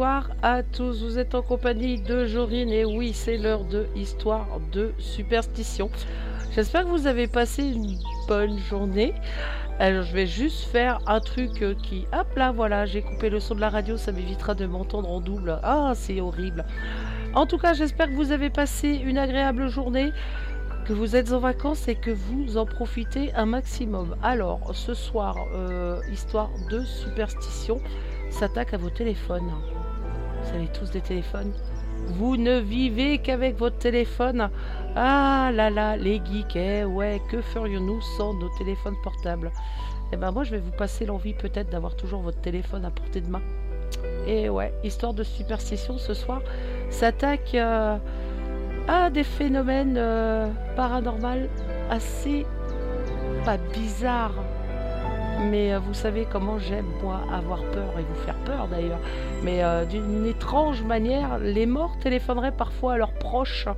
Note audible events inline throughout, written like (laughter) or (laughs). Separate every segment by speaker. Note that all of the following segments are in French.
Speaker 1: bonsoir à tous. Vous êtes en compagnie de Jorine et oui, c'est l'heure de Histoire de Superstition. J'espère que vous avez passé une bonne journée. Alors je vais juste faire un truc qui... Hop là, voilà, j'ai coupé le son de la radio, ça m'évitera de m'entendre en double. Ah, c'est horrible. En tout cas, j'espère que vous avez passé une agréable journée, que vous êtes en vacances et que vous en profitez un maximum. Alors, ce soir, euh, histoire de superstition s'attaque à vos téléphones. Vous avez tous des téléphones. Vous ne vivez qu'avec votre téléphone. Ah là là, les geeks, eh ouais, que ferions-nous sans nos téléphones portables? Eh ben moi je vais vous passer l'envie peut-être d'avoir toujours votre téléphone à portée de main. Et ouais, histoire de superstition ce soir s'attaque euh, à des phénomènes euh, paranormaux assez pas bizarres mais euh, vous savez comment j'aime, moi, avoir peur et vous faire peur d'ailleurs. Mais euh, d'une étrange manière, les morts téléphoneraient parfois à leurs proches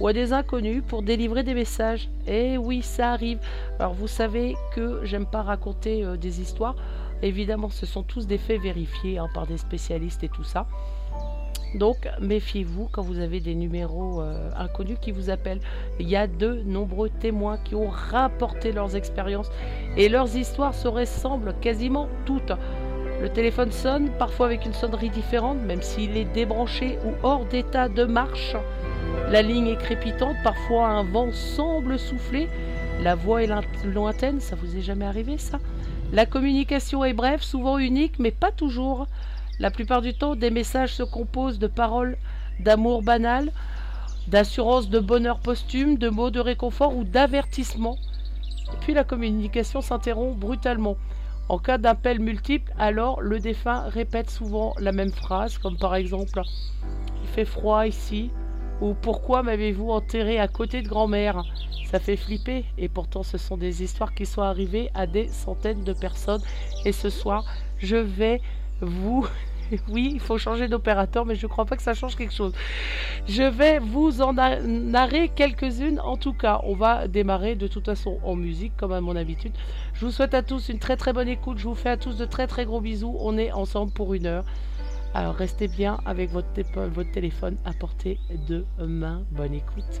Speaker 1: ou à des inconnus pour délivrer des messages. Et oui, ça arrive. Alors vous savez que j'aime pas raconter euh, des histoires. Évidemment, ce sont tous des faits vérifiés hein, par des spécialistes et tout ça. Donc méfiez-vous quand vous avez des numéros euh, inconnus qui vous appellent. Il y a de nombreux témoins qui ont rapporté leurs expériences et leurs histoires se ressemblent quasiment toutes. Le téléphone sonne, parfois avec une sonnerie différente, même s'il est débranché ou hors d'état de marche. La ligne est crépitante, parfois un vent semble souffler. La voix est lointaine, ça vous est jamais arrivé ça? La communication est brève, souvent unique, mais pas toujours. La plupart du temps, des messages se composent de paroles d'amour banal, d'assurance de bonheur posthume, de mots de réconfort ou d'avertissement. Puis la communication s'interrompt brutalement. En cas d'appel multiple, alors le défunt répète souvent la même phrase, comme par exemple Il fait froid ici ou Pourquoi m'avez-vous enterré à côté de grand-mère? Ça fait flipper, et pourtant ce sont des histoires qui sont arrivées à des centaines de personnes. Et ce soir, je vais vous (laughs) oui, il faut changer d'opérateur, mais je ne crois pas que ça change quelque chose. Je vais vous en narrer quelques-unes. En tout cas, on va démarrer de toute façon en musique, comme à mon habitude. Je vous souhaite à tous une très très bonne écoute. Je vous fais à tous de très très gros bisous. On est ensemble pour une heure. Alors restez bien avec votre, votre téléphone à portée de main. Bonne écoute.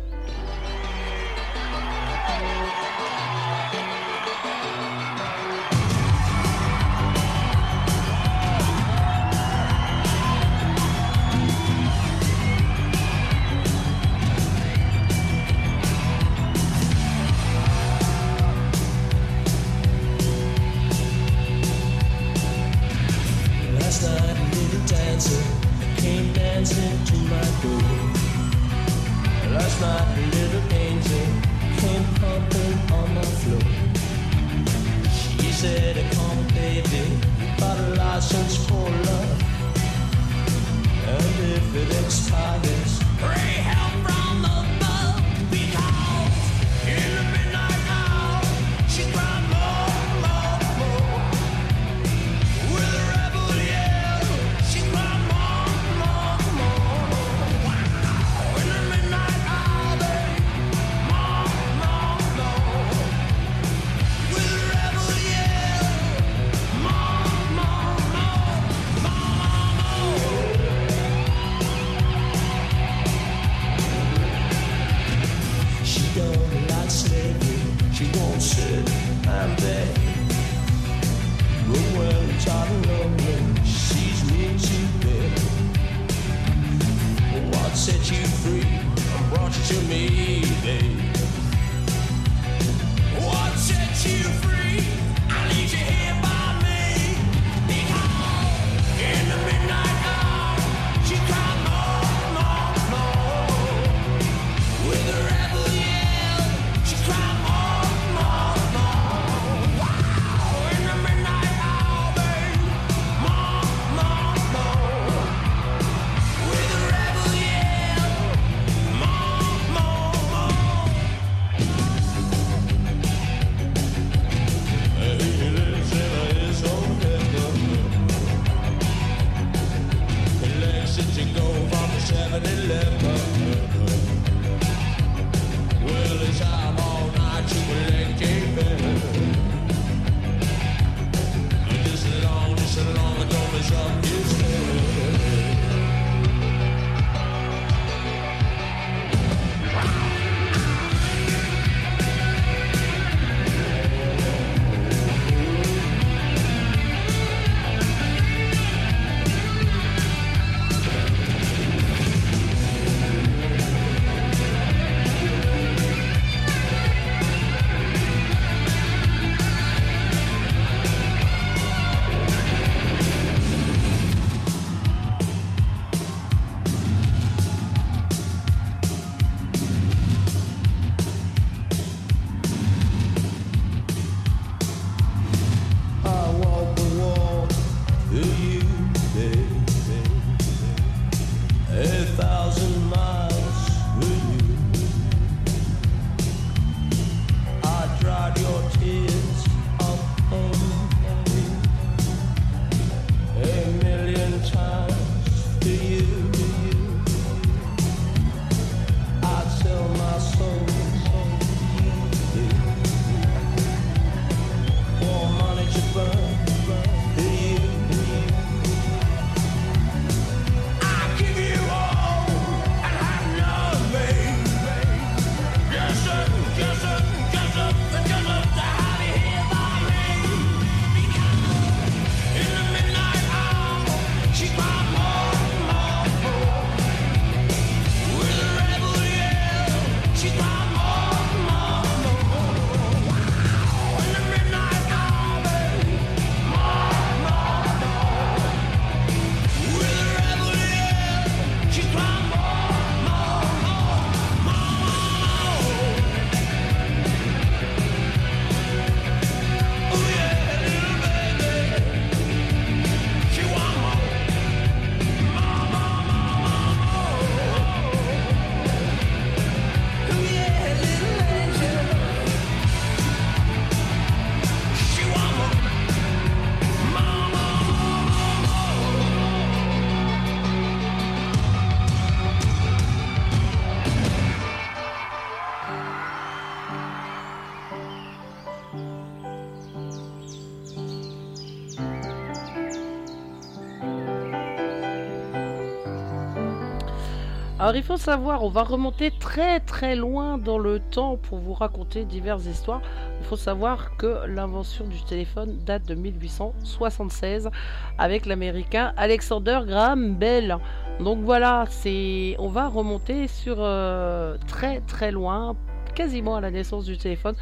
Speaker 1: Alors il faut savoir, on va remonter très très loin dans le temps pour vous raconter diverses histoires. Il faut savoir que l'invention du téléphone date de 1876 avec l'américain Alexander Graham Bell. Donc voilà, c'est on va remonter sur euh, très très loin quasiment à la naissance du téléphone,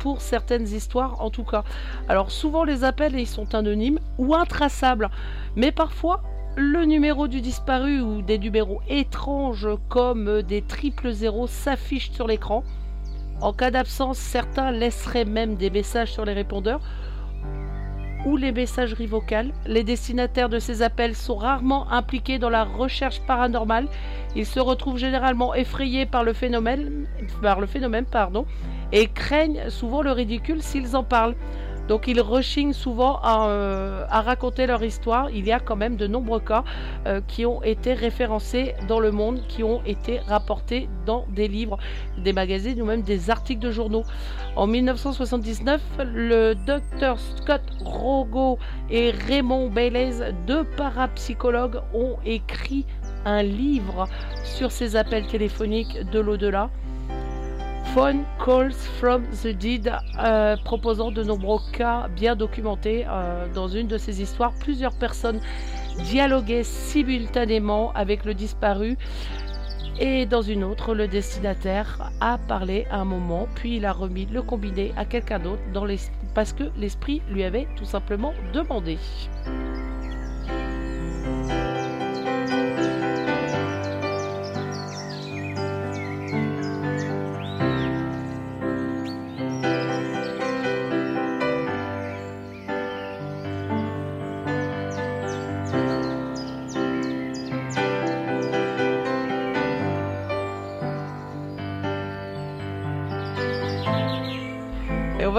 Speaker 1: pour certaines histoires en tout cas. Alors souvent les appels ils sont anonymes ou intraçables, mais parfois le numéro du disparu ou des numéros étranges comme des triple zéros s'affichent sur l'écran. En cas d'absence, certains laisseraient même des messages sur les répondeurs ou les messageries vocales. Les destinataires de ces appels sont rarement impliqués dans la recherche paranormale. Ils se retrouvent généralement effrayés par le phénomène, par le phénomène et craignent souvent le ridicule s'ils en parlent. Donc ils rechignent souvent euh, à, raconter leur histoire. Il y a quand même de nombreux cas euh, qui ont été référencés dans le monde, qui ont été rapportés dans des livres, des magazines ou même des articles de journaux. En 1979, le docteur Scott Rogo et Raymond Bailey, deux parapsychologues, ont écrit un livre sur ces appels téléphoniques de l'au-delà. Phone Calls from the Dead, euh, proposant de nombreux cas bien documentés. Euh, dans une de ces histoires, plusieurs personnes dialoguaient simultanément avec le disparu. Et dans une autre, le destinataire a parlé à un moment, puis il a remis le combiné à quelqu'un d'autre parce que l'esprit lui avait tout simplement demandé.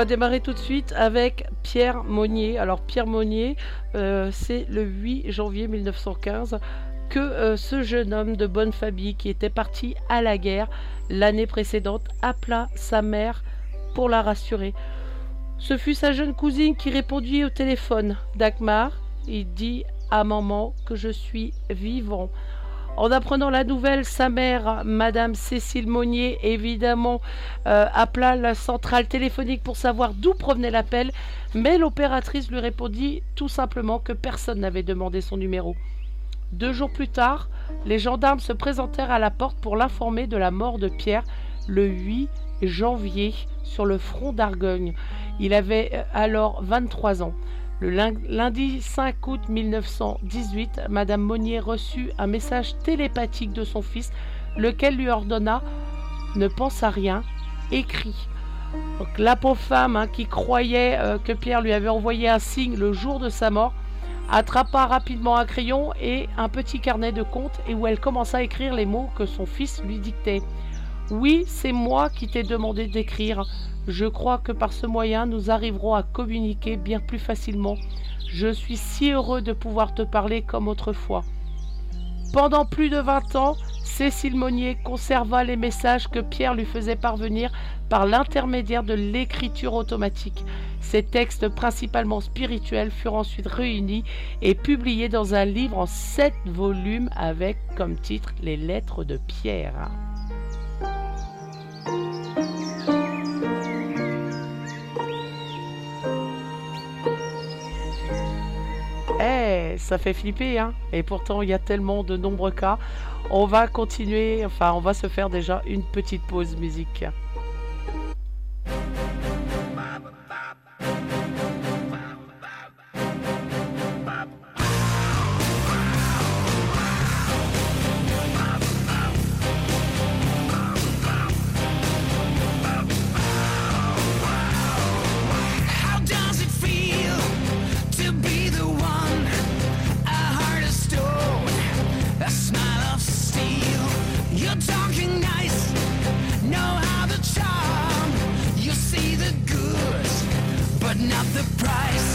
Speaker 1: Va démarrer tout de suite avec Pierre Monnier. Alors Pierre Monnier, euh, c'est le 8 janvier 1915 que euh, ce jeune homme de bonne famille qui était parti à la guerre l'année précédente appela sa mère pour la rassurer. Ce fut sa jeune cousine qui répondit au téléphone. Dagmar, il dit à maman que je suis vivant. En apprenant la nouvelle, sa mère, Madame Cécile Monnier, évidemment, euh, appela la centrale téléphonique pour savoir d'où provenait l'appel, mais l'opératrice lui répondit tout simplement que personne n'avait demandé son numéro. Deux jours plus tard, les gendarmes se présentèrent à la porte pour l'informer de la mort de Pierre le 8 janvier sur le front d'Argogne. Il avait euh, alors 23 ans. Le lundi 5 août 1918, Madame Monnier reçut un message télépathique de son fils, lequel lui ordonna Ne pense à rien. Donc, la pauvre femme hein, qui croyait euh, que Pierre lui avait envoyé un signe le jour de sa mort attrapa rapidement un crayon et un petit carnet de comptes et où elle commença à écrire les mots que son fils lui dictait. Oui, c'est moi qui t'ai demandé d'écrire. Je crois que par ce moyen, nous arriverons à communiquer bien plus facilement. Je suis si heureux de pouvoir te parler comme autrefois. Pendant plus de vingt ans, Cécile Monnier conserva les messages que Pierre lui faisait parvenir par l'intermédiaire de l'écriture automatique. Ces textes principalement spirituels furent ensuite réunis et publiés dans un livre en sept volumes avec comme titre Les lettres de Pierre. Eh, ça fait flipper, hein Et pourtant, il y a tellement de nombreux cas. On va continuer, enfin, on va se faire déjà une petite pause musique. the price.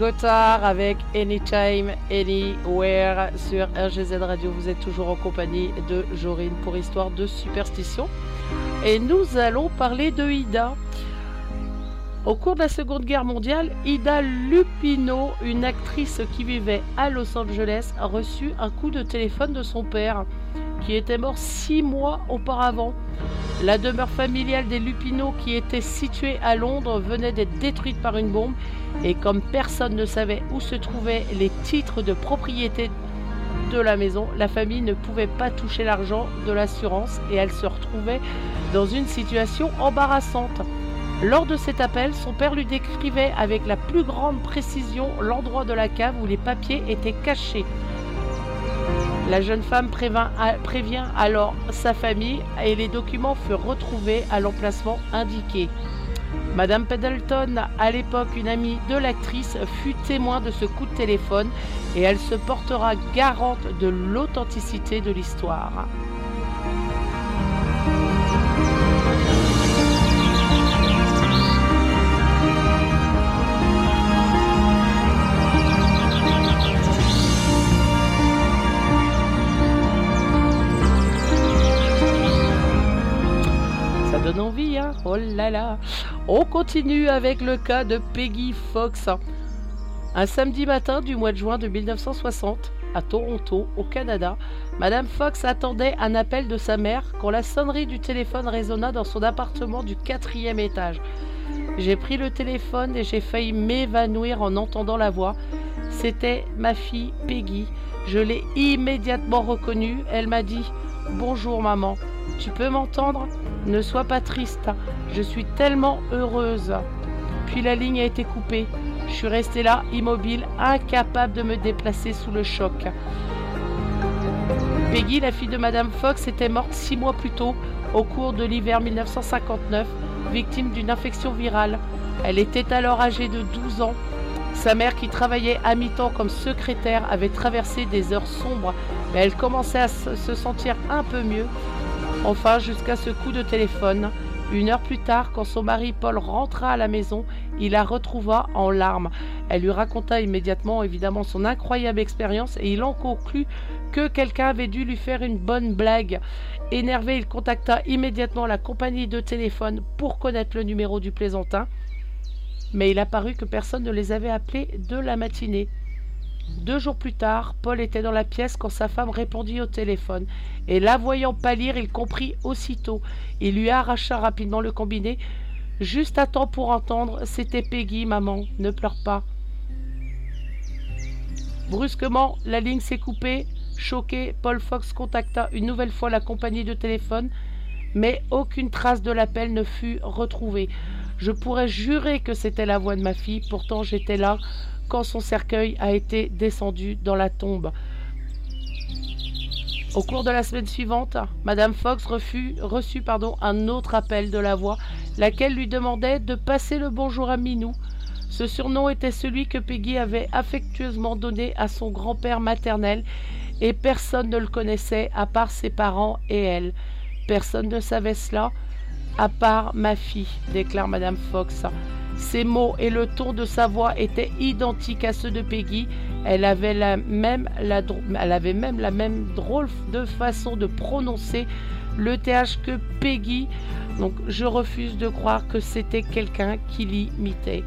Speaker 1: Gotthard avec Anytime, Anywhere sur RGZ Radio. Vous êtes toujours en compagnie de Jorine pour Histoire de Superstition. Et nous allons parler de Ida. Au cours de la Seconde Guerre mondiale, Ida Lupino, une actrice qui vivait à Los Angeles, a reçu un coup de téléphone de son père, qui était mort six mois auparavant. La demeure familiale des Lupino, qui était située à Londres, venait d'être détruite par une bombe et comme personne ne savait où se trouvaient les titres de propriété de la maison, la famille ne pouvait pas toucher l'argent de l'assurance et elle se retrouvait dans une situation embarrassante. Lors de cet appel, son père lui décrivait avec la plus grande précision l'endroit de la cave où les papiers étaient cachés. La jeune femme prévient alors sa famille et les documents furent retrouvés à l'emplacement indiqué. Madame Pendleton, à l'époque une amie de l'actrice, fut témoin de ce coup de téléphone et elle se portera garante de l'authenticité de l'histoire. Donne envie, hein Oh là là On continue avec le cas de Peggy Fox. Un samedi matin du mois de juin de 1960, à Toronto, au Canada, Madame Fox attendait un appel de sa mère quand la sonnerie du téléphone résonna dans son appartement du quatrième étage. J'ai pris le téléphone et j'ai failli m'évanouir en entendant la voix. C'était ma fille Peggy. Je l'ai immédiatement reconnue. Elle m'a dit Bonjour maman, tu peux m'entendre? Ne sois pas triste, je suis tellement heureuse. Puis la ligne a été coupée. Je suis restée là, immobile, incapable de me déplacer sous le choc. Peggy, la fille de Madame Fox, était morte six mois plus tôt, au cours de l'hiver 1959, victime d'une infection virale. Elle était alors âgée de 12 ans. Sa mère, qui travaillait à mi-temps comme secrétaire, avait traversé des heures sombres, mais elle commençait à se sentir un peu mieux Enfin, jusqu'à ce coup de téléphone. Une heure plus tard, quand son mari Paul rentra à la maison, il la retrouva en larmes. Elle lui raconta immédiatement évidemment son incroyable expérience et il en conclut que quelqu'un avait dû lui faire une bonne blague. Énervé, il contacta immédiatement la compagnie de téléphone pour connaître le numéro du plaisantin, mais il apparut que personne ne les avait appelés de la matinée. Deux jours plus tard, Paul était dans la pièce quand sa femme répondit au téléphone, et la voyant pâlir, il comprit aussitôt. Il lui arracha rapidement le combiné, juste à temps pour entendre C'était Peggy, maman, ne pleure pas. Brusquement, la ligne s'est coupée. Choqué, Paul Fox contacta une nouvelle fois la compagnie de téléphone, mais aucune trace de l'appel ne fut retrouvée. Je pourrais jurer que c'était la voix de ma fille, pourtant j'étais là quand son cercueil a été descendu dans la tombe. Au cours de la semaine suivante, Madame Fox reçut pardon, un autre appel de la voix, laquelle lui demandait de passer le bonjour à Minou. Ce surnom était celui que Peggy avait affectueusement donné à son grand-père maternel, et personne ne le connaissait à part ses parents et elle. Personne ne savait cela, à part ma fille, déclare Madame Fox. Ses mots et le ton de sa voix étaient identiques à ceux de Peggy. Elle avait, même, la, même la même drôle de façon de prononcer le TH que Peggy. Donc je refuse de croire que c'était quelqu'un qui l'imitait.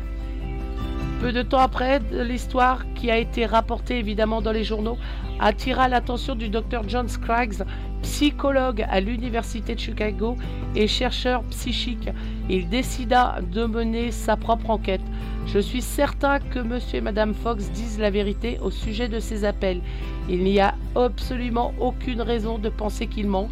Speaker 1: Peu de temps après, l'histoire qui a été rapportée évidemment dans les journaux attira l'attention du docteur John Scraggs, psychologue à l'Université de Chicago et chercheur psychique. Il décida de mener sa propre enquête. Je suis certain que monsieur et madame Fox disent la vérité au sujet de ces appels. Il n'y a absolument aucune raison de penser qu'ils mentent.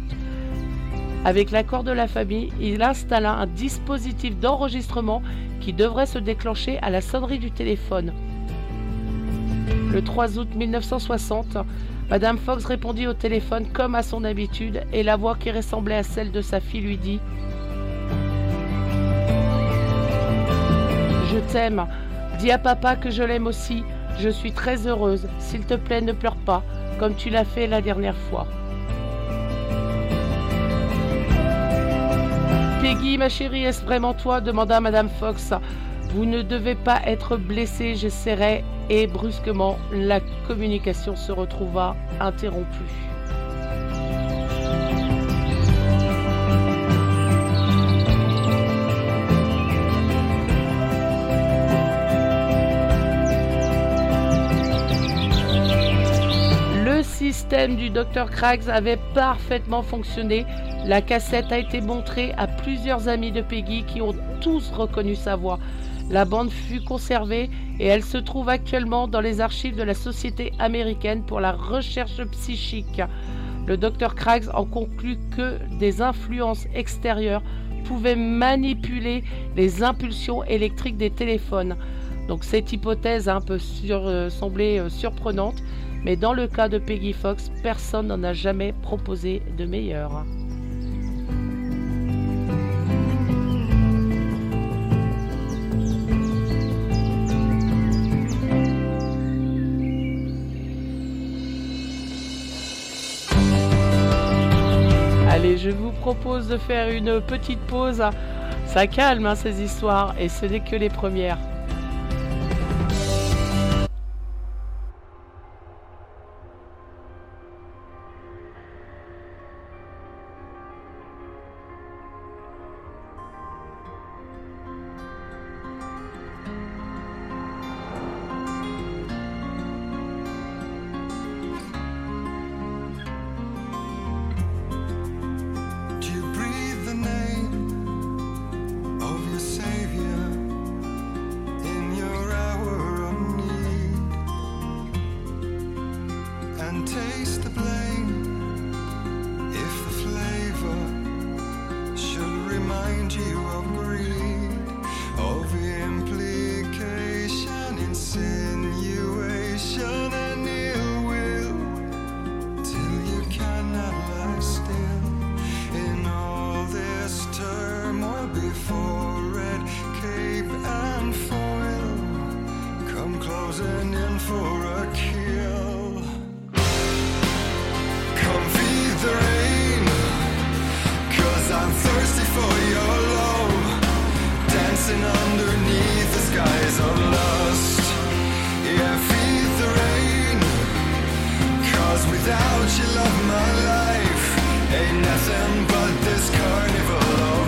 Speaker 1: Avec l'accord de la famille, il installa un dispositif d'enregistrement qui devrait se déclencher à la sonnerie du téléphone. Le 3 août 1960, Madame Fox répondit au téléphone comme à son habitude et la voix qui ressemblait à celle de sa fille lui dit Je t'aime. Dis à papa que je l'aime aussi. Je suis très heureuse. S'il te plaît, ne pleure pas, comme tu l'as fait la dernière fois. Peggy, ma chérie, est-ce vraiment toi? demanda Madame Fox. Vous ne devez pas être blessé, j'essaierai. Et brusquement, la communication se retrouva interrompue. Le système du Dr. Craggs avait parfaitement fonctionné. La cassette a été montrée à plusieurs amis de Peggy qui ont tous reconnu sa voix. La bande fut conservée et elle se trouve actuellement dans les archives de la Société américaine pour la recherche psychique. Le docteur Craggs en conclut que des influences extérieures pouvaient manipuler les impulsions électriques des téléphones. Donc cette hypothèse un peu sur, euh, semblait euh, surprenante, mais dans le cas de Peggy Fox, personne n'en a jamais proposé de meilleur. Je vous propose de faire une petite pause. Ça calme hein, ces histoires et ce n'est que les premières.
Speaker 2: Dancing underneath the skies of lust. Yeah, feed the rain. Cause without you, love, my life ain't nothing but this carnival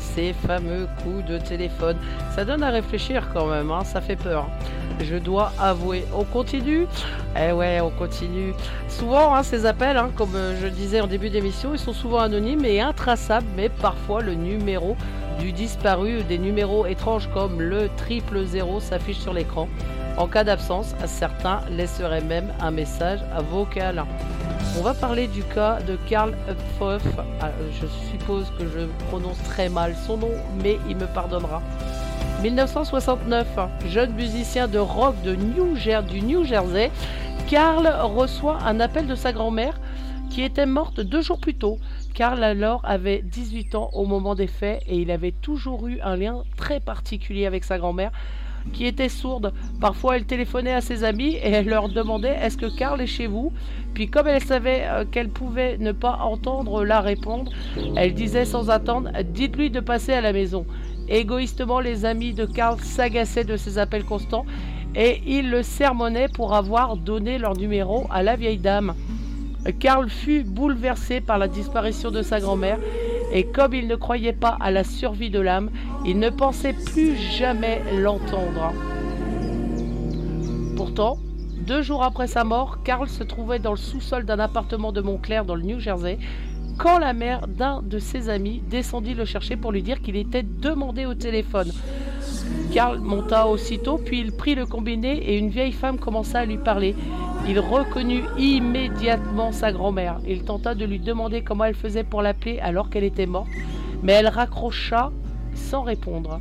Speaker 1: ces fameux coups de téléphone. Ça donne à réfléchir quand même, hein, ça fait peur. Je dois avouer. On continue Eh ouais, on continue. Souvent, hein, ces appels, hein, comme euh, je disais en début d'émission, ils sont souvent anonymes et intraçables, mais parfois le numéro du disparu des numéros étranges comme le triple zéro s'affiche sur l'écran. En cas d'absence, certains laisseraient même un message vocal. On va parler du cas de Karl Uphoff. Ah, je suppose que je prononce très mal son nom, mais il me pardonnera. 1969, jeune musicien de rock du New Jersey, Karl reçoit un appel de sa grand-mère qui était morte deux jours plus tôt. Karl alors avait 18 ans au moment des faits et il avait toujours eu un lien très particulier avec sa grand-mère qui était sourde. Parfois elle téléphonait à ses amis et elle leur demandait est-ce que Karl est chez vous? Puis comme elle savait euh, qu'elle pouvait ne pas entendre la répondre, elle disait sans attendre dites-lui de passer à la maison. Égoïstement, les amis de Karl s'agaçaient de ses appels constants et ils le sermonnaient pour avoir donné leur numéro à la vieille dame. Karl fut bouleversé par la disparition de sa grand-mère et comme il ne croyait pas à la survie de l'âme, il ne pensait plus jamais l'entendre. Pourtant, deux jours après sa mort, Karl se trouvait dans le sous-sol d'un appartement de Montclair dans le New Jersey quand la mère d'un de ses amis descendit le chercher pour lui dire qu'il était demandé au téléphone. Karl monta aussitôt, puis il prit le combiné et une vieille femme commença à lui parler. Il reconnut immédiatement sa grand-mère. Il tenta de lui demander comment elle faisait pour l'appeler alors qu'elle était morte, mais elle raccrocha sans répondre.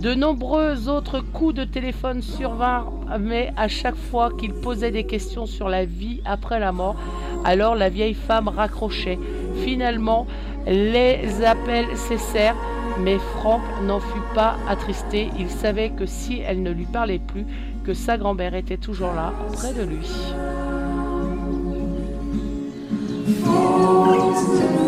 Speaker 1: De nombreux autres coups de téléphone survinrent, mais à chaque fois qu'il posait des questions sur la vie après la mort, alors la vieille femme raccrochait. Finalement, les appels cessèrent, mais Franck n'en fut pas attristé. Il savait que si elle ne lui parlait plus, que sa grand-mère était toujours là, près de lui. «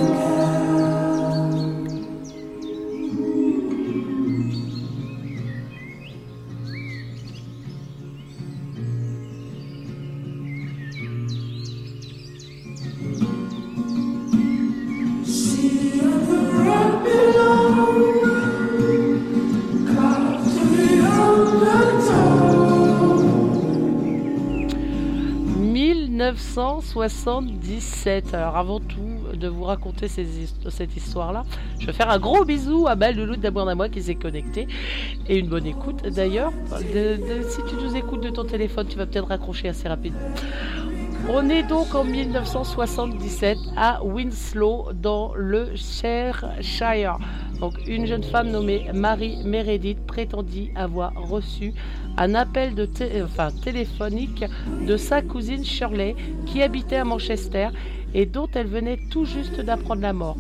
Speaker 1: 1977. Alors avant tout de vous raconter cette histoire-là, je vais faire un gros bisou à Belle Loulou d'Amour à moi qui s'est connecté. Et une bonne écoute d'ailleurs. Si tu nous écoutes de ton téléphone, tu vas peut-être raccrocher assez rapidement. On est donc en 1977 à Winslow dans le Cheshire. Une jeune femme nommée Marie Meredith prétendit avoir reçu un appel téléphonique de sa cousine Shirley qui habitait à Manchester et dont elle venait tout juste d'apprendre la mort.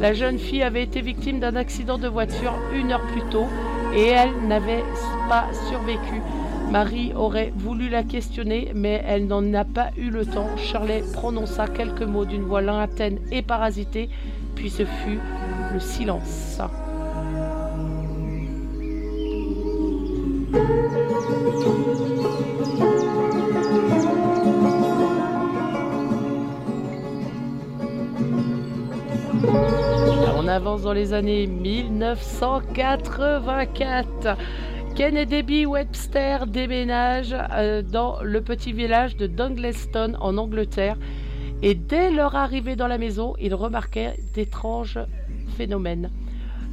Speaker 1: La jeune fille avait été victime d'un accident de voiture une heure plus tôt et elle n'avait pas survécu. Marie aurait voulu la questionner, mais elle n'en a pas eu le temps. Shirley prononça quelques mots d'une voix lointaine et parasitée, puis ce fut le silence. On avance dans les années 1984. Ken et Debbie Webster déménagent euh, dans le petit village de Dungleston en Angleterre et dès leur arrivée dans la maison, ils remarquaient d'étranges phénomènes.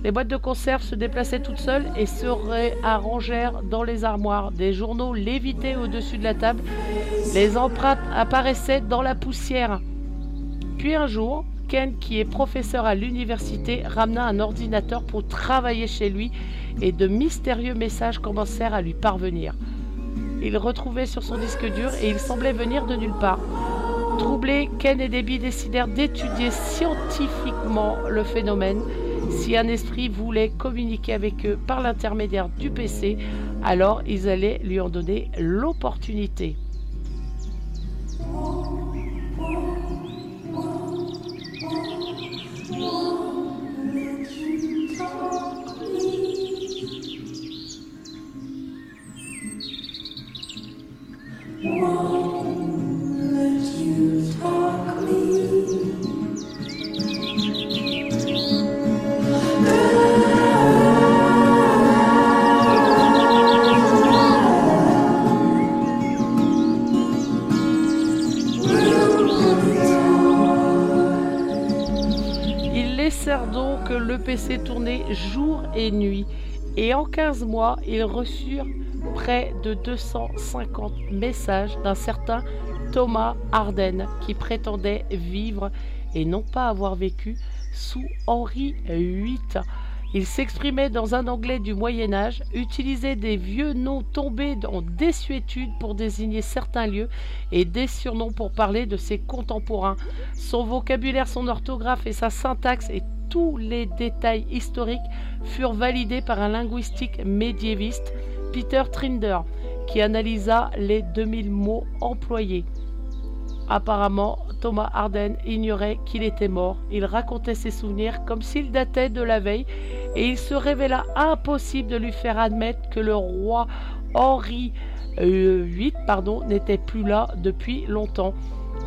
Speaker 1: Les boîtes de conserve se déplaçaient toutes seules et se réarrangèrent dans les armoires. Des journaux lévitaient au-dessus de la table. Les empreintes apparaissaient dans la poussière. Puis un jour, Ken, qui est professeur à l'université, ramena un ordinateur pour travailler chez lui et de mystérieux messages commencèrent à lui parvenir. Il retrouvait sur son disque dur et il semblait venir de nulle part. Troublés, Ken et Debbie décidèrent d'étudier scientifiquement le phénomène. Si un esprit voulait communiquer avec eux par l'intermédiaire du PC, alors ils allaient lui en donner l'opportunité. 15 mois, ils reçurent près de 250 messages d'un certain Thomas Arden qui prétendait vivre et non pas avoir vécu sous Henri VIII. Il s'exprimait dans un anglais du Moyen Âge, utilisait des vieux noms tombés en désuétude pour désigner certains lieux et des surnoms pour parler de ses contemporains. Son vocabulaire, son orthographe et sa syntaxe et tous les détails historiques furent validés par un linguistique médiéviste, Peter Trinder, qui analysa les 2000 mots employés. Apparemment, Thomas Arden ignorait qu'il était mort. Il racontait ses souvenirs comme s'ils dataient de la veille et il se révéla impossible de lui faire admettre que le roi Henri VIII pardon, n'était plus là depuis longtemps.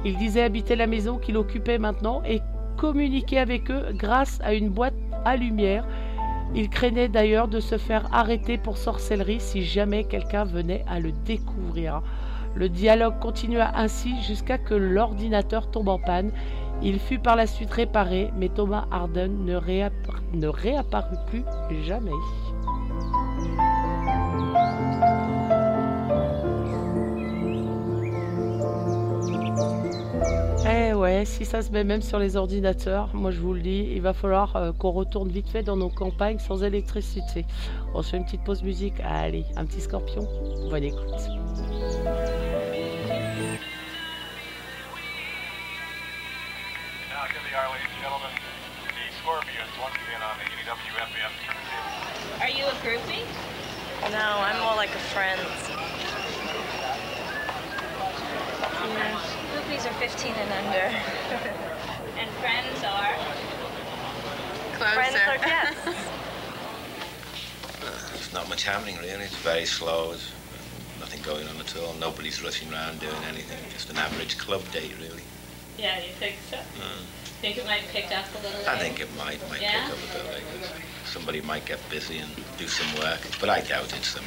Speaker 1: Il disait habiter la maison qu'il occupait maintenant et communiquer avec eux grâce à une boîte à lumière. Il craignait d'ailleurs de se faire arrêter pour sorcellerie si jamais quelqu'un venait à le découvrir. Le dialogue continua ainsi jusqu'à que l'ordinateur tombe en panne. Il fut par la suite réparé, mais Thomas Harden ne, ne réapparut plus jamais. Ouais, si ça se met même sur les ordinateurs, moi je vous le dis, il va falloir euh, qu'on retourne vite fait dans nos campagnes sans électricité. On se fait une petite pause musique. Allez, un petit scorpion. Bonne écoute.
Speaker 3: are, ladies and gentlemen, the Scorpions once again on the EWFM.
Speaker 4: Are you a groupie?
Speaker 5: No, I'm more like a friend.
Speaker 4: Yeah. Groupies are 15 and under. (laughs) and friends are?
Speaker 5: Friends
Speaker 6: Closer.
Speaker 5: are yes. (laughs)
Speaker 7: There's not much happening really. It's very slow. There's nothing going on at all. Nobody's rushing around doing anything. Just an average club date really.
Speaker 4: Yeah, you think so?
Speaker 7: Mm.
Speaker 4: Think it might pick up a little
Speaker 7: I think it might might
Speaker 4: Yeah?
Speaker 7: pick up a bit later. Somebody might get busy and do some work, but I doubt it's them.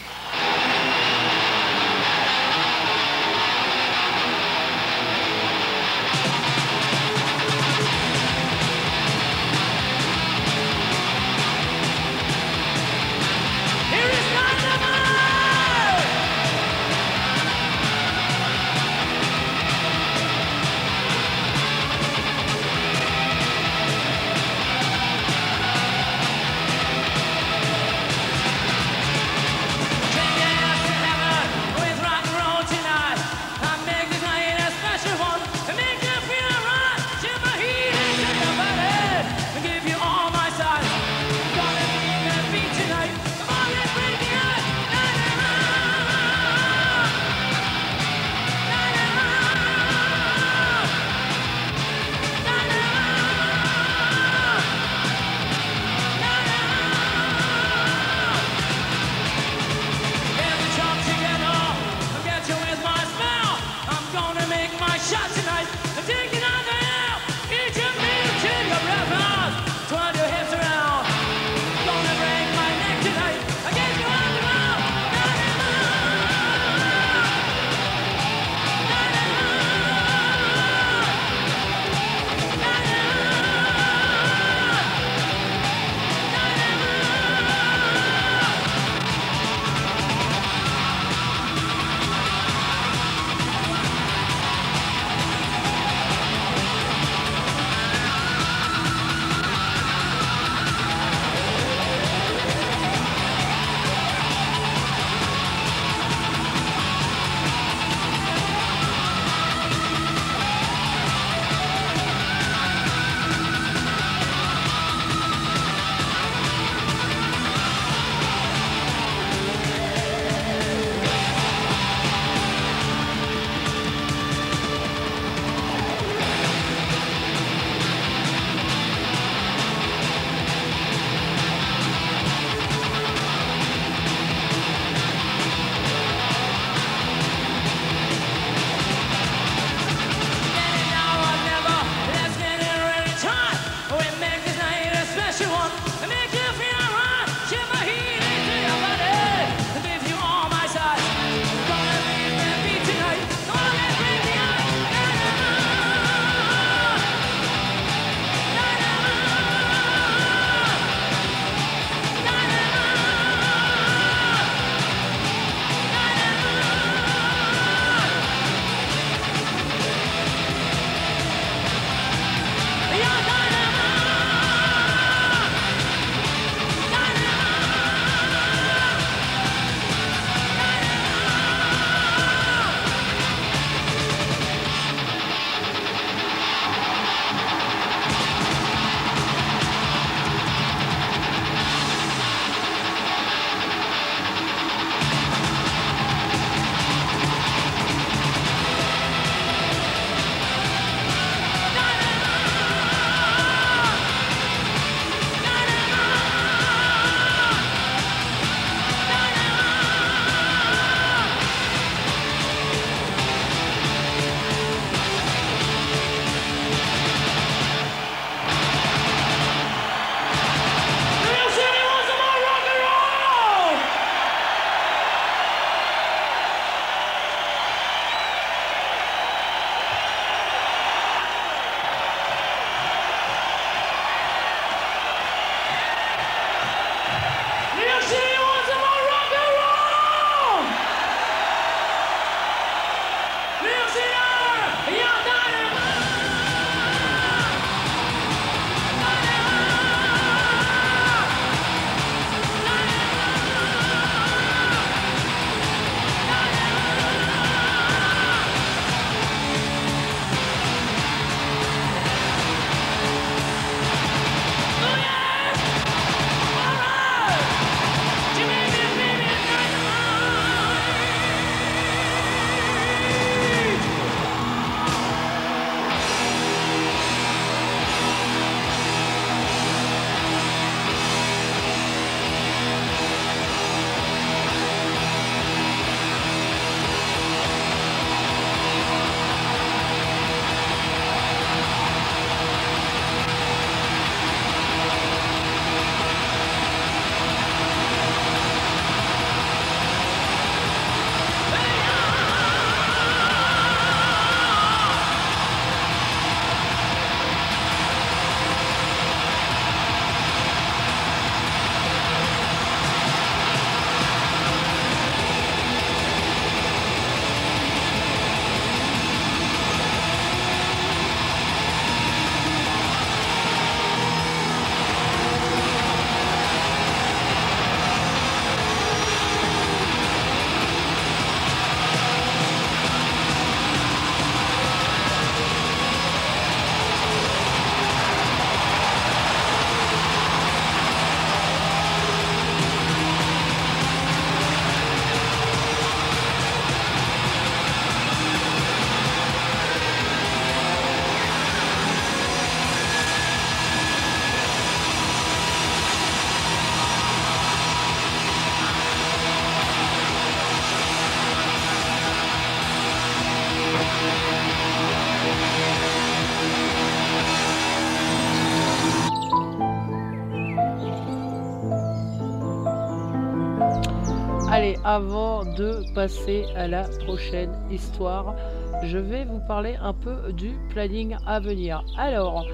Speaker 1: Avant de passer à la prochaine histoire, je vais vous parler un peu du planning à venir. Alors,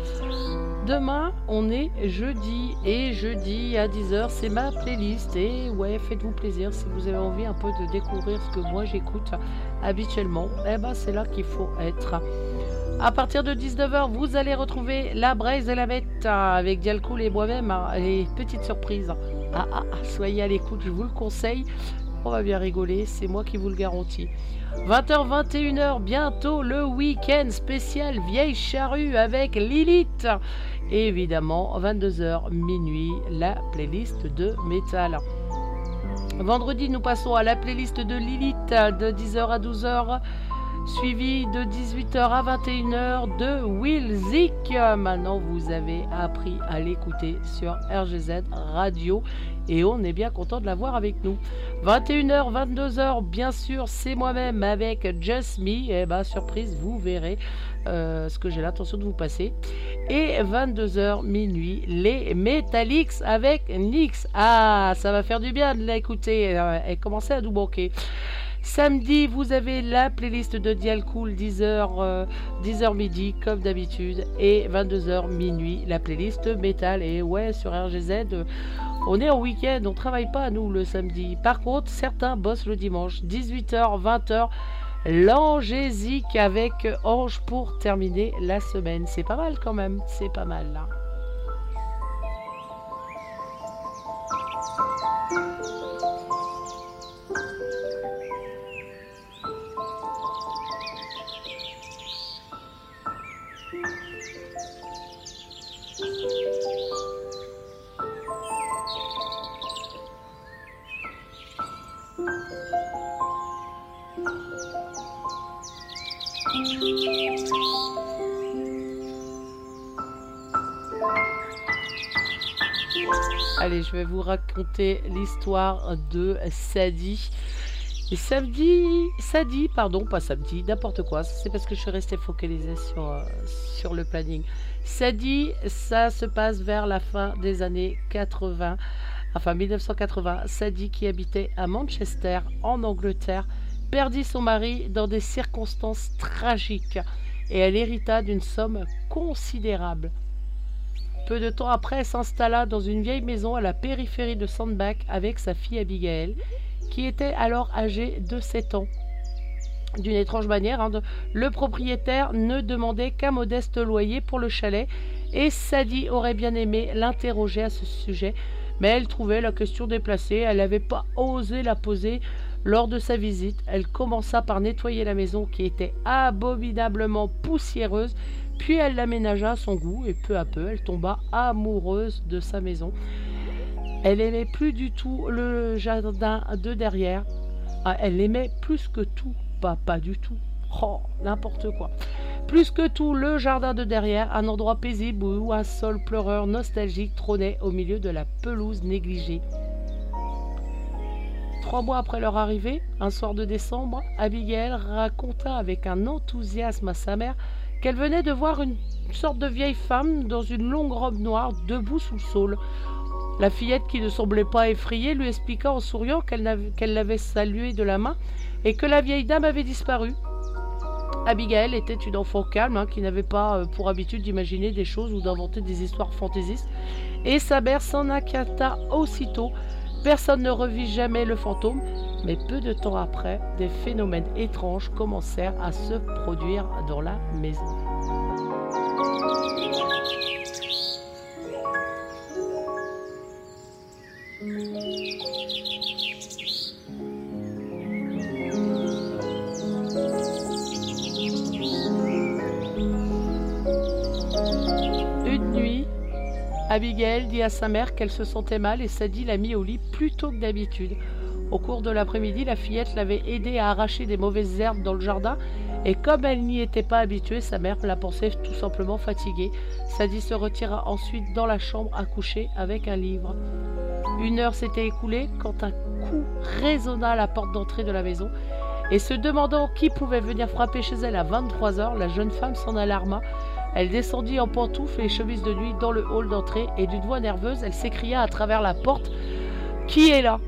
Speaker 1: demain, on est jeudi et jeudi à 10h, c'est ma playlist. Et ouais, faites-vous plaisir si vous avez envie un peu de découvrir ce que moi j'écoute habituellement. Eh ben, c'est là qu'il faut être. À partir de 19h, vous allez retrouver la braise et la bête avec Dialcool et moi-même. Et petite surprise. Ah, ah, ah, soyez à l'écoute, je vous le conseille. On va bien rigoler, c'est moi qui vous le garantis. 20h, 21h, bientôt le week-end spécial Vieille Charrue avec Lilith. Et évidemment, 22h, minuit, la playlist de métal. Vendredi, nous passons à la playlist de Lilith de 10h à 12h suivi de 18h à 21h de Will Zik. Maintenant, vous avez appris à l'écouter sur RGZ Radio et on est bien content de l'avoir avec nous. 21h, 22h, bien sûr, c'est moi-même avec Just Me. Et eh bah, ben, surprise, vous verrez euh, ce que j'ai l'intention de vous passer. Et 22h, minuit, les Metallics avec Nix. Ah, ça va faire du bien de l'écouter euh, et commencer à nous manquer. Samedi, vous avez la playlist de Dial Cool 10h, 10h midi, comme d'habitude, et 22h minuit, la playlist métal. Et ouais, sur RGZ, on est en week-end, on travaille pas nous le samedi. Par contre, certains bossent le dimanche, 18h, 20h. L'angésique avec Ange pour terminer la semaine. C'est pas mal quand même, c'est pas mal là. Allez, je vais vous raconter l'histoire de Sadie. Et samedi, Sadie, pardon, pas samedi, n'importe quoi. C'est parce que je suis restée focalisée sur, euh, sur le planning. Sadie, ça se passe vers la fin des années 80, enfin 1980. Sadie, qui habitait à Manchester, en Angleterre, perdit son mari dans des circonstances tragiques et elle hérita d'une somme considérable. Peu de temps après, elle s'installa dans une vieille maison à la périphérie de Sandbach avec sa fille Abigail, qui était alors âgée de 7 ans. D'une étrange manière, hein, le propriétaire ne demandait qu'un modeste loyer pour le chalet, et Sadie aurait bien aimé l'interroger à ce sujet, mais elle trouvait la question déplacée, elle n'avait pas osé la poser lors de sa visite. Elle commença par nettoyer la maison qui était abominablement poussiéreuse puis elle l'aménagea à son goût et peu à peu elle tomba amoureuse de sa maison. Elle aimait plus du tout le jardin de derrière. Ah, elle aimait plus que tout, pas pas du tout. Oh, n'importe quoi. Plus que tout, le jardin de derrière, un endroit paisible où un sol pleureur nostalgique trônait au milieu de la pelouse négligée. Trois mois après leur arrivée, un soir de décembre, Abigail raconta avec un enthousiasme à sa mère qu'elle venait de voir une sorte de vieille femme dans une longue robe noire debout sous le saule. La fillette, qui ne semblait pas effrayée, lui expliqua en souriant qu'elle l'avait saluée de la main et que la vieille dame avait disparu. Abigail était une enfant calme, hein, qui n'avait pas euh, pour habitude d'imaginer des choses ou d'inventer des histoires fantaisistes, et sa mère s'en inquiéta aussitôt. Personne ne revit jamais le fantôme, mais peu de temps après, des phénomènes étranges commencèrent à se produire dans la maison. Abigail dit à sa mère qu'elle se sentait mal et Sadie l'a mis au lit plus tôt que d'habitude. Au cours de l'après-midi, la fillette l'avait aidée à arracher des mauvaises herbes dans le jardin, et comme elle n'y était pas habituée, sa mère la pensait tout simplement fatiguée. Sadie se retira ensuite dans la chambre à coucher avec un livre. Une heure s'était écoulée quand un coup résonna à la porte d'entrée de la maison, et se demandant qui pouvait venir frapper chez elle à 23 heures, la jeune femme s'en alarma. Elle descendit en pantoufles et chemises de nuit dans le hall d'entrée, et d'une voix nerveuse, elle s'écria à travers la porte Qui est là?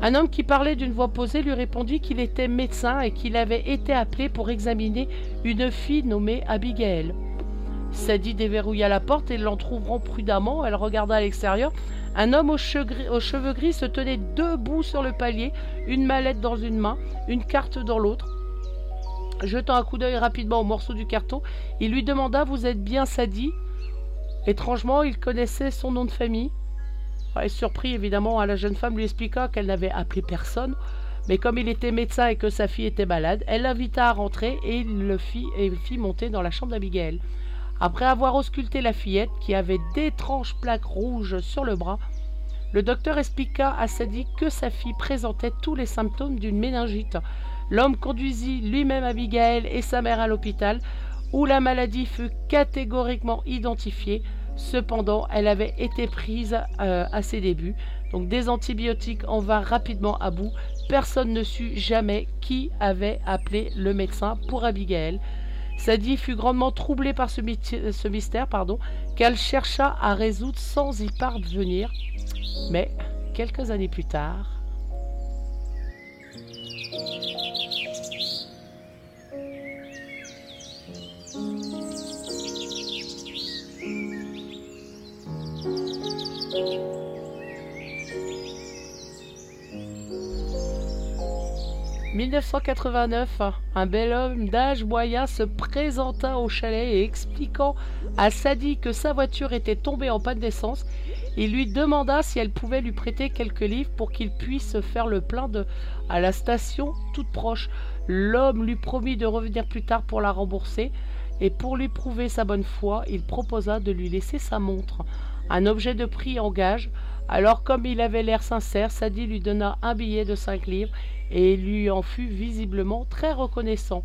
Speaker 1: Un homme qui parlait d'une voix posée lui répondit qu'il était médecin et qu'il avait été appelé pour examiner une fille nommée Abigail. Sadie déverrouilla la porte et l'entr'ouvrant prudemment, elle regarda à l'extérieur. Un homme aux aux cheveux gris se tenait debout sur le palier, une mallette dans une main, une carte dans l'autre. Jetant un coup d'œil rapidement au morceau du carton, il lui demanda Vous êtes bien Sadie Étrangement, il connaissait son nom de famille. Ouais, surpris, évidemment, la jeune femme lui expliqua qu'elle n'avait appelé personne, mais comme il était médecin et que sa fille était malade, elle l'invita à rentrer et il le fit, et fit monter dans la chambre d'Abigail. Après avoir ausculté la fillette, qui avait d'étranges plaques rouges sur le bras, le docteur expliqua à Sadie que sa fille présentait tous les symptômes d'une méningite. L'homme conduisit lui-même Abigail et sa mère à l'hôpital, où la maladie fut catégoriquement identifiée. Cependant, elle avait été prise euh, à ses débuts, donc des antibiotiques en vinrent rapidement à bout. Personne ne sut jamais qui avait appelé le médecin pour Abigail. Sadie fut grandement troublée par ce, ce mystère, qu'elle chercha à résoudre sans y parvenir. Mais quelques années plus tard, 1989, un bel homme d'âge moyen se présenta au chalet et expliquant à Sadie que sa voiture était tombée en panne d'essence, il lui demanda si elle pouvait lui prêter quelques livres pour qu'il puisse faire le plein de à la station toute proche. L'homme lui promit de revenir plus tard pour la rembourser, et pour lui prouver sa bonne foi, il proposa de lui laisser sa montre, un objet de prix en gage. Alors comme il avait l'air sincère, Sadie lui donna un billet de cinq livres et lui en fut visiblement très reconnaissant.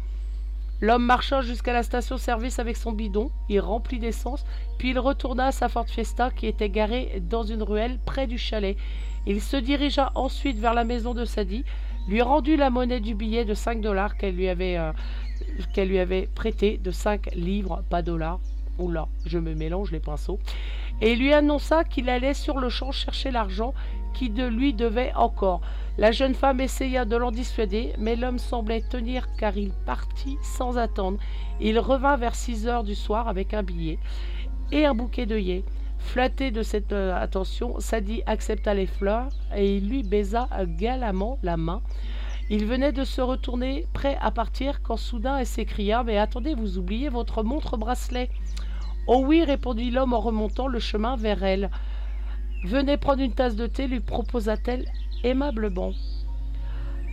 Speaker 1: L'homme marcha jusqu'à la station-service avec son bidon, il remplit d'essence, puis il retourna à sa Ford Fiesta qui était garée dans une ruelle près du chalet. Il se dirigea ensuite vers la maison de Sadie, lui rendit la monnaie du billet de 5 dollars qu'elle lui avait euh, qu'elle lui avait prêté de 5 livres, pas dollars. Oula, je me mélange les pinceaux. Et lui annonça qu'il allait sur le champ chercher l'argent qui de lui devait encore. La jeune femme essaya de l'en dissuader, mais l'homme semblait tenir car il partit sans attendre. Il revint vers six heures du soir avec un billet et un bouquet d'œillets. Flatté de cette euh, attention, Sadie accepta les fleurs et il lui baisa galamment la main. Il venait de se retourner, prêt à partir, quand soudain elle s'écria Mais attendez, vous oubliez votre montre-bracelet. Oh oui, répondit l'homme en remontant le chemin vers elle. Venez prendre une tasse de thé, lui proposa-t-elle aimablement.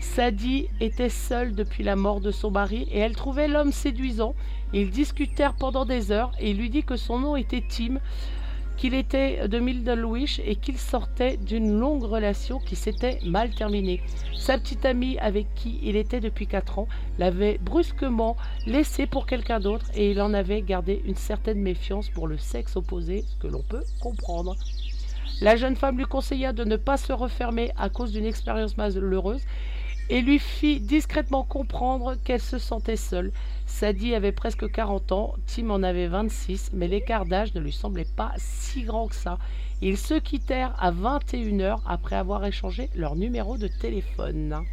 Speaker 1: Sadie était seule depuis la mort de son mari et elle trouvait l'homme séduisant. Ils discutèrent pendant des heures et il lui dit que son nom était Tim, qu'il était de Middlewish et qu'il sortait d'une longue relation qui s'était mal terminée. Sa petite amie avec qui il était depuis quatre ans l'avait brusquement laissé pour quelqu'un d'autre et il en avait gardé une certaine méfiance pour le sexe opposé, ce que l'on peut comprendre. La jeune femme lui conseilla de ne pas se refermer à cause d'une expérience malheureuse et lui fit discrètement comprendre qu'elle se sentait seule. Sadie avait presque 40 ans, Tim en avait 26, mais l'écart d'âge ne lui semblait pas si grand que ça. Ils se quittèrent à 21 heures après avoir échangé leur numéro de téléphone.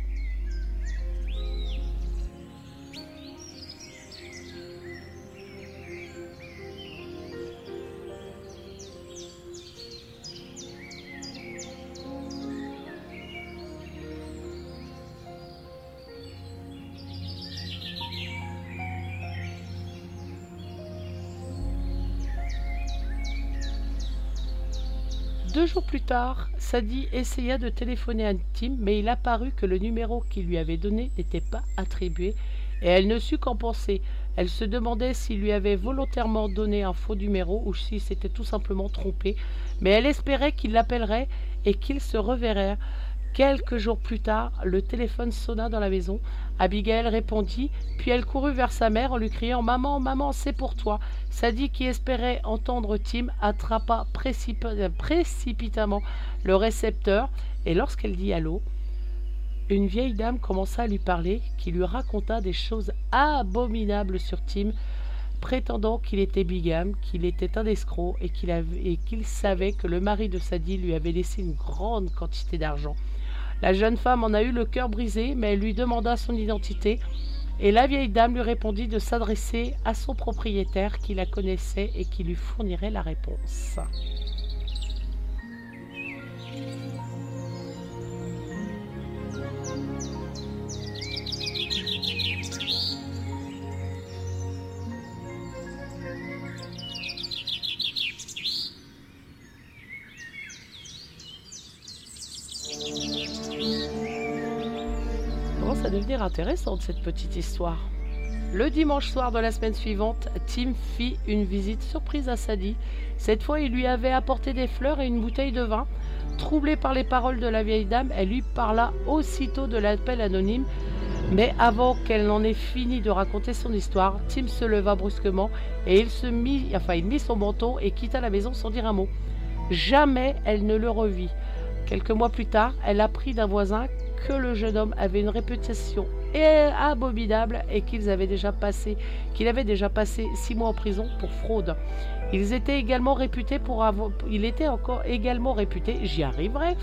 Speaker 1: Deux jours plus tard, Sadie essaya de téléphoner à Tim, mais il apparut que le numéro qu'il lui avait donné n'était pas attribué, et elle ne sut qu'en penser. Elle se demandait s'il lui avait volontairement donné un faux numéro ou s'il s'était tout simplement trompé, mais elle espérait qu'il l'appellerait et qu'ils se reverraient. Quelques jours plus tard, le téléphone sonna dans la maison. Abigail répondit, puis elle courut vers sa mère en lui criant Maman, maman, c'est pour toi. Sadie, qui espérait entendre Tim, attrapa précipitamment le récepteur, et lorsqu'elle dit allô, une vieille dame commença à lui parler, qui lui raconta des choses abominables sur Tim, prétendant qu'il était bigame, qu'il était un escroc et qu'il, savait que le mari de Sadie lui avait laissé une grande quantité d'argent. La jeune femme en a eu le cœur brisé, mais elle lui demanda son identité, et la vieille dame lui répondit de s'adresser à son propriétaire qui la connaissait et qui lui fournirait la réponse. Intéressante cette petite histoire. Le dimanche soir de la semaine suivante, Tim fit une visite surprise à Sadie. Cette fois, il lui avait apporté des fleurs et une bouteille de vin. Troublée par les paroles de la vieille dame, elle lui parla aussitôt de l'appel anonyme. Mais avant qu'elle n'en ait fini de raconter son histoire, Tim se leva brusquement et il se mit, enfin, il mit son manteau et quitta la maison sans dire un mot. Jamais elle ne le revit. Quelques mois plus tard, elle apprit d'un voisin que le jeune homme avait une réputation abominable et qu'ils avaient déjà passé, qu'il avait déjà passé six mois en prison pour fraude. Ils étaient également réputés pour avoir, il était encore également réputé, j'y arriverai,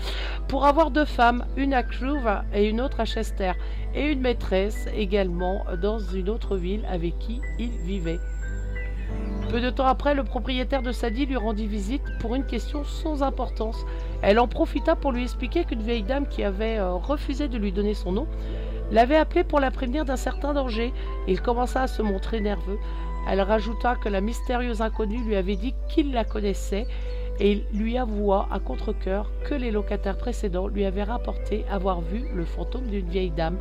Speaker 1: pour avoir deux femmes, une à Cruve et une autre à Chester, et une maîtresse également dans une autre ville avec qui il vivait. Peu de temps après, le propriétaire de Sadie lui rendit visite pour une question sans importance. Elle en profita pour lui expliquer qu'une vieille dame qui avait euh, refusé de lui donner son nom l'avait appelé pour la prévenir d'un certain danger. Il commença à se montrer nerveux. Elle rajouta que la mystérieuse inconnue lui avait dit qu'il la connaissait et lui avoua à contre-coeur que les locataires précédents lui avaient rapporté avoir vu le fantôme d'une vieille dame.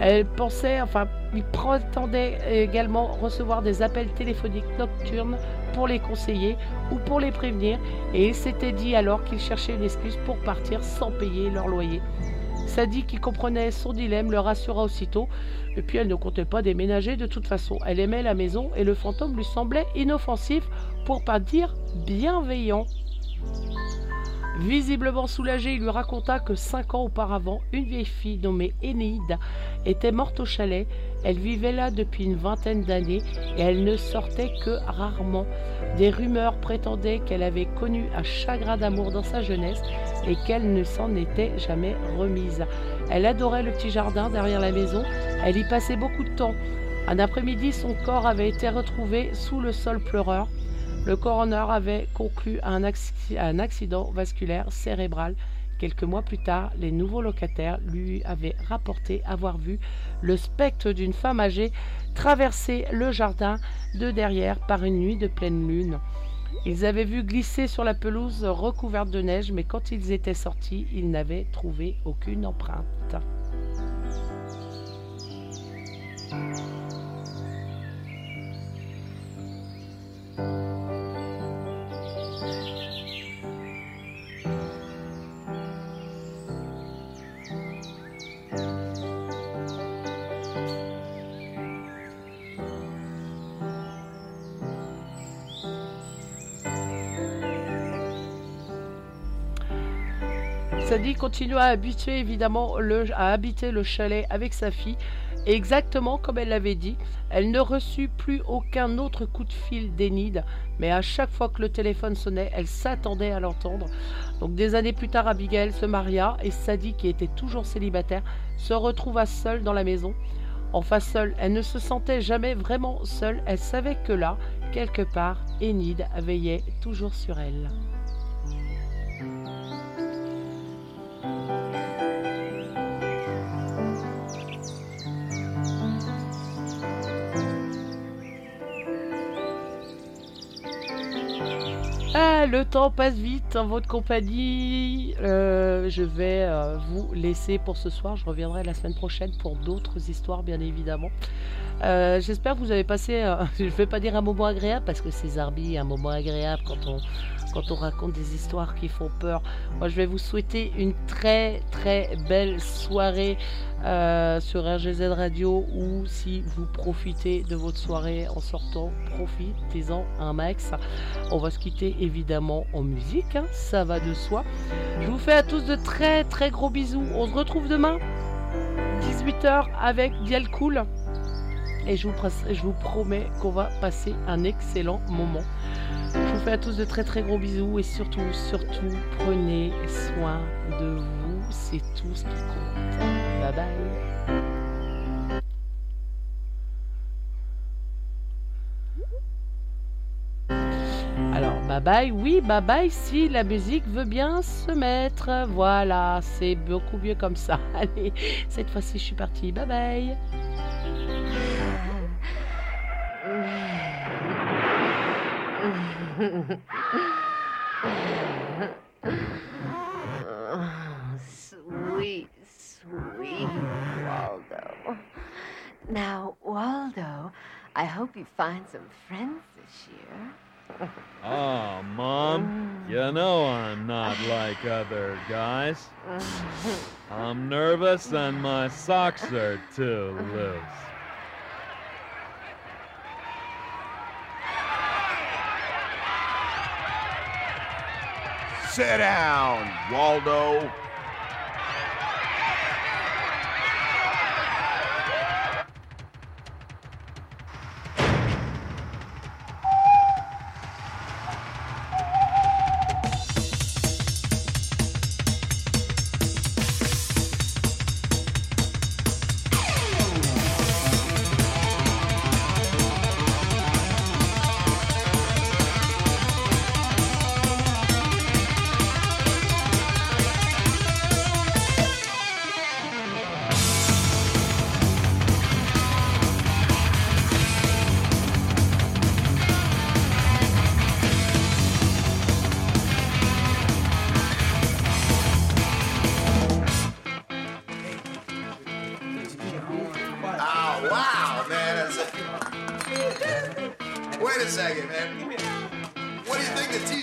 Speaker 1: Elle pensait, enfin, il prétendait également recevoir des appels téléphoniques nocturnes pour les conseiller ou pour les prévenir, et il s'était dit alors qu'il cherchait une excuse pour partir sans payer leur loyer. Sadie, qui comprenait son dilemme, le rassura aussitôt, et puis elle ne comptait pas déménager de toute façon. Elle aimait la maison et le fantôme lui semblait inoffensif, pour pas dire bienveillant. Visiblement soulagé, il lui raconta que cinq ans auparavant, une vieille fille nommée Énéide était morte au chalet. Elle vivait là depuis une vingtaine d'années et elle ne sortait que rarement. Des rumeurs prétendaient qu'elle avait connu un chagrin d'amour dans sa jeunesse et qu'elle ne s'en était jamais remise. Elle adorait le petit jardin derrière la maison. Elle y passait beaucoup de temps. Un après-midi, son corps avait été retrouvé sous le sol pleureur. Le coroner avait conclu à un, accident vasculaire cérébral. Quelques mois plus tard, les nouveaux locataires lui avaient rapporté avoir vu le spectre d'une femme âgée traverser le jardin de derrière par une nuit de pleine lune. Ils avaient vu glisser sur la pelouse recouverte de neige, mais quand ils étaient sortis, ils n'avaient trouvé aucune empreinte. Sadie continua à habituer évidemment à habiter le chalet avec sa fille, exactement comme elle l'avait dit, elle ne reçut plus aucun autre coup de fil d'Enid, mais à chaque fois que le téléphone sonnait, elle s'attendait à l'entendre. Donc des années plus tard, Abigail se maria et Sadie, qui était toujours célibataire, se retrouva seule dans la maison. Enfin seule, elle ne se sentait jamais vraiment seule, elle savait que là, quelque part, Enid veillait toujours sur elle. Ah, le temps passe vite en votre compagnie. Euh, je vais euh, vous laisser pour ce soir. Je reviendrai la semaine prochaine pour d'autres histoires, bien évidemment. Euh, j'espère que vous avez passé, (laughs) je ne vais pas dire un moment agréable parce que c'est Zarbi, un moment agréable quand on, quand on raconte des histoires qui font peur. Moi, je vais vous souhaiter une très très belle soirée euh, sur RGZ Radio ou si vous profitez de votre soirée en sortant, profitez-en un max. On va se quitter évidemment en musique, hein, ça va de soi. Je vous fais à tous de très très gros bisous. On se retrouve demain, 18h avec Dial Cool. Et je vous, je vous promets qu'on va passer un excellent moment. Je vous fais à tous de très très gros bisous et surtout, surtout, prenez soin de vous c'est tout ce qui compte. Bye bye. Alors, bye bye, oui, bye bye si la musique veut bien se mettre. Voilà, c'est beaucoup mieux comme ça. (laughs) Allez, cette fois-ci, je suis partie. Bye bye.
Speaker 6: Sweet, sweet Waldo. Now, Waldo, I hope you find some friends this year.
Speaker 8: Oh, Mom, you know I'm not like other guys. (laughs) I'm nervous and my socks are too loose.
Speaker 9: Sit down, Waldo.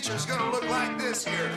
Speaker 10: future's gonna look like this
Speaker 11: here.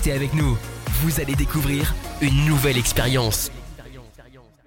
Speaker 11: Restez avec nous. Vous allez découvrir une nouvelle expérience.